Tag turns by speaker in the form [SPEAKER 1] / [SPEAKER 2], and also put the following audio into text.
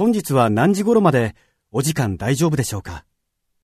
[SPEAKER 1] 本日は何時頃までお時間大丈夫でしょうか？